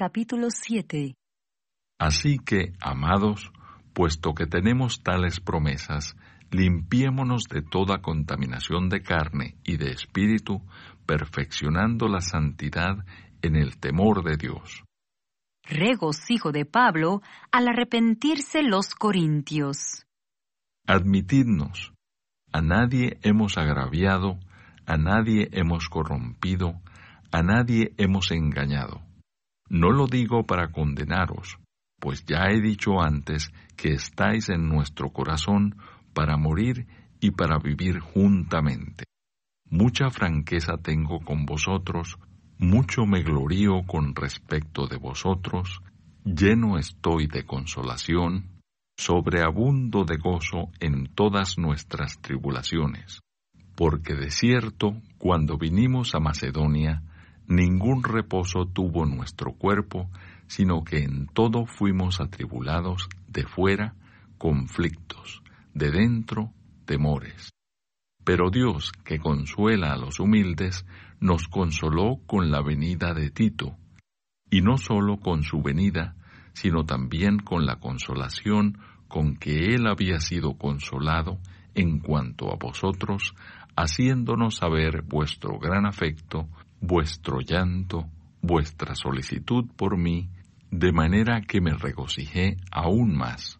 Capítulo 7 Así que, amados, puesto que tenemos tales promesas, limpiémonos de toda contaminación de carne y de espíritu, perfeccionando la santidad en el temor de Dios. Regocijo de Pablo al arrepentirse los corintios. Admitidnos, a nadie hemos agraviado, a nadie hemos corrompido, a nadie hemos engañado. No lo digo para condenaros, pues ya he dicho antes que estáis en nuestro corazón para morir y para vivir juntamente. Mucha franqueza tengo con vosotros, mucho me glorío con respecto de vosotros, lleno estoy de consolación, sobreabundo de gozo en todas nuestras tribulaciones, porque de cierto, cuando vinimos a Macedonia, ningún reposo tuvo nuestro cuerpo, sino que en todo fuimos atribulados de fuera, conflictos, de dentro, temores. Pero Dios, que consuela a los humildes, nos consoló con la venida de Tito, y no sólo con su venida, sino también con la consolación con que él había sido consolado en cuanto a vosotros, haciéndonos saber vuestro gran afecto, vuestro llanto, vuestra solicitud por mí, de manera que me regocijé aún más.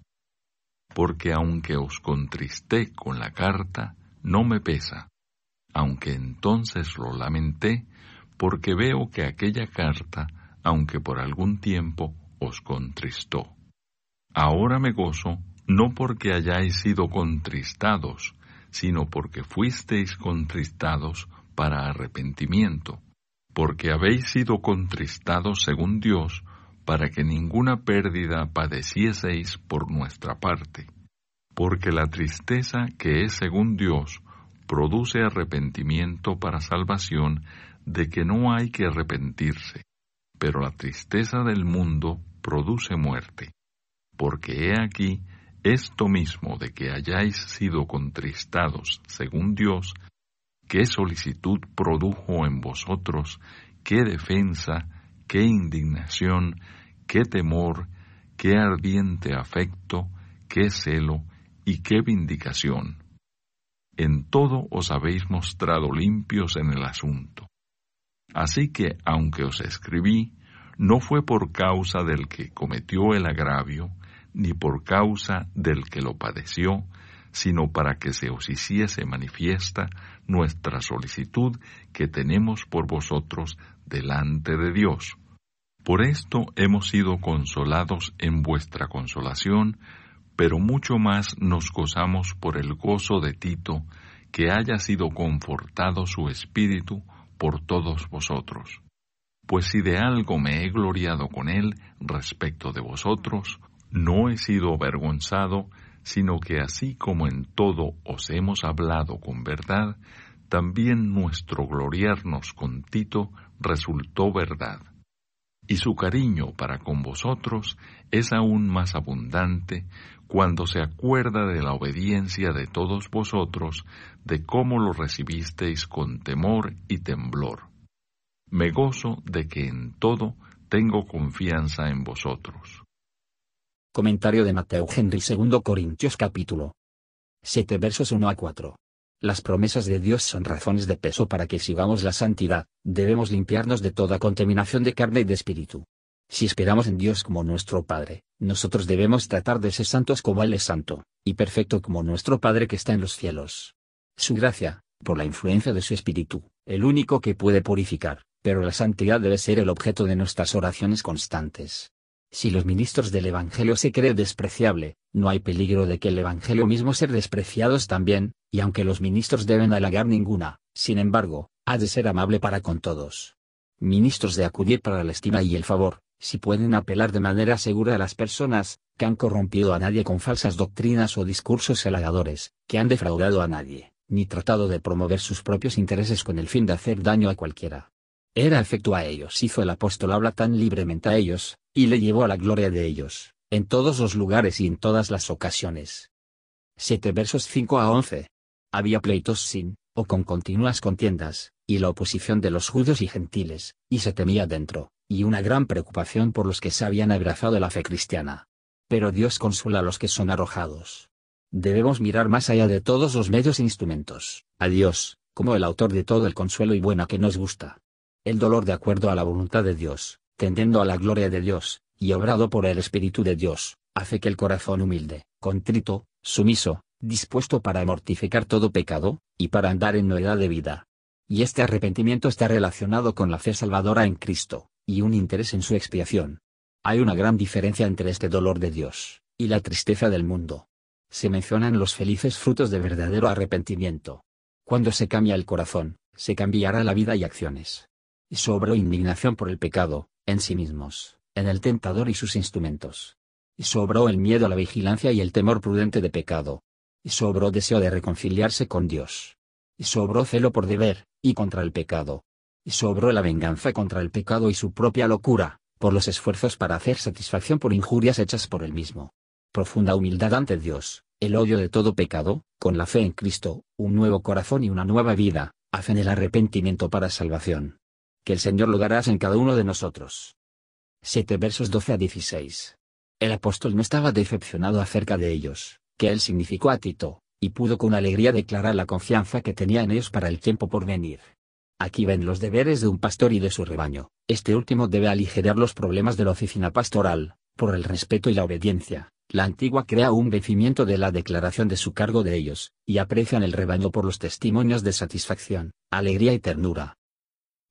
Porque aunque os contristé con la carta, no me pesa, aunque entonces lo lamenté, porque veo que aquella carta, aunque por algún tiempo os contristó. Ahora me gozo no porque hayáis sido contristados, sino porque fuisteis contristados para arrepentimiento, porque habéis sido contristados según Dios, para que ninguna pérdida padecieseis por nuestra parte. Porque la tristeza que es según Dios produce arrepentimiento para salvación de que no hay que arrepentirse, pero la tristeza del mundo produce muerte. Porque he aquí, esto mismo de que hayáis sido contristados según Dios, qué solicitud produjo en vosotros, qué defensa, qué indignación, qué temor, qué ardiente afecto, qué celo y qué vindicación. En todo os habéis mostrado limpios en el asunto. Así que, aunque os escribí, no fue por causa del que cometió el agravio, ni por causa del que lo padeció, sino para que se os hiciese manifiesta nuestra solicitud que tenemos por vosotros delante de Dios. Por esto hemos sido consolados en vuestra consolación, pero mucho más nos gozamos por el gozo de Tito, que haya sido confortado su espíritu por todos vosotros pues si de algo me he gloriado con él respecto de vosotros, no he sido avergonzado, sino que así como en todo os hemos hablado con verdad, también nuestro gloriarnos con Tito resultó verdad. Y su cariño para con vosotros es aún más abundante cuando se acuerda de la obediencia de todos vosotros, de cómo lo recibisteis con temor y temblor me gozo de que en todo tengo confianza en vosotros. Comentario de Mateo Henry 2 Corintios capítulo 7 versos 1 a 4. Las promesas de Dios son razones de peso para que sigamos la santidad, debemos limpiarnos de toda contaminación de carne y de espíritu. Si esperamos en Dios como nuestro Padre, nosotros debemos tratar de ser santos como Él es santo, y perfecto como nuestro Padre que está en los cielos. Su gracia, por la influencia de su Espíritu, el único que puede purificar, pero la santidad debe ser el objeto de nuestras oraciones constantes. Si los ministros del Evangelio se creen despreciable, no hay peligro de que el Evangelio mismo ser despreciados también, y aunque los ministros deben halagar ninguna, sin embargo, ha de ser amable para con todos. Ministros de acudir para la estima y el favor, si pueden apelar de manera segura a las personas, que han corrompido a nadie con falsas doctrinas o discursos halagadores, que han defraudado a nadie, ni tratado de promover sus propios intereses con el fin de hacer daño a cualquiera. Era efecto a ellos hizo el apóstol habla tan libremente a ellos, y le llevó a la gloria de ellos, en todos los lugares y en todas las ocasiones. 7 versos 5 a 11. Había pleitos sin, o con continuas contiendas, y la oposición de los judíos y gentiles, y se temía dentro, y una gran preocupación por los que se habían abrazado la fe cristiana. Pero Dios consuela a los que son arrojados. Debemos mirar más allá de todos los medios e instrumentos, a Dios, como el autor de todo el consuelo y buena que nos gusta. El dolor de acuerdo a la voluntad de Dios, tendiendo a la gloria de Dios, y obrado por el Espíritu de Dios, hace que el corazón humilde, contrito, sumiso, dispuesto para mortificar todo pecado, y para andar en novedad de vida. Y este arrepentimiento está relacionado con la fe salvadora en Cristo, y un interés en su expiación. Hay una gran diferencia entre este dolor de Dios, y la tristeza del mundo. Se mencionan los felices frutos de verdadero arrepentimiento. Cuando se cambia el corazón, se cambiará la vida y acciones. Sobró indignación por el pecado, en sí mismos, en el tentador y sus instrumentos. Sobró el miedo a la vigilancia y el temor prudente de pecado. Sobró deseo de reconciliarse con Dios. Sobró celo por deber, y contra el pecado. Sobró la venganza contra el pecado y su propia locura, por los esfuerzos para hacer satisfacción por injurias hechas por él mismo profunda humildad ante Dios, el odio de todo pecado, con la fe en Cristo, un nuevo corazón y una nueva vida, hacen el arrepentimiento para salvación. Que el Señor lo darás en cada uno de nosotros. 7 versos 12 a 16. El apóstol no estaba decepcionado acerca de ellos, que él significó a Tito, y pudo con alegría declarar la confianza que tenía en ellos para el tiempo por venir. Aquí ven los deberes de un pastor y de su rebaño. Este último debe aligerar los problemas de la oficina pastoral, por el respeto y la obediencia, la antigua crea un vencimiento de la declaración de su cargo de ellos, y aprecian el rebaño por los testimonios de satisfacción, alegría y ternura.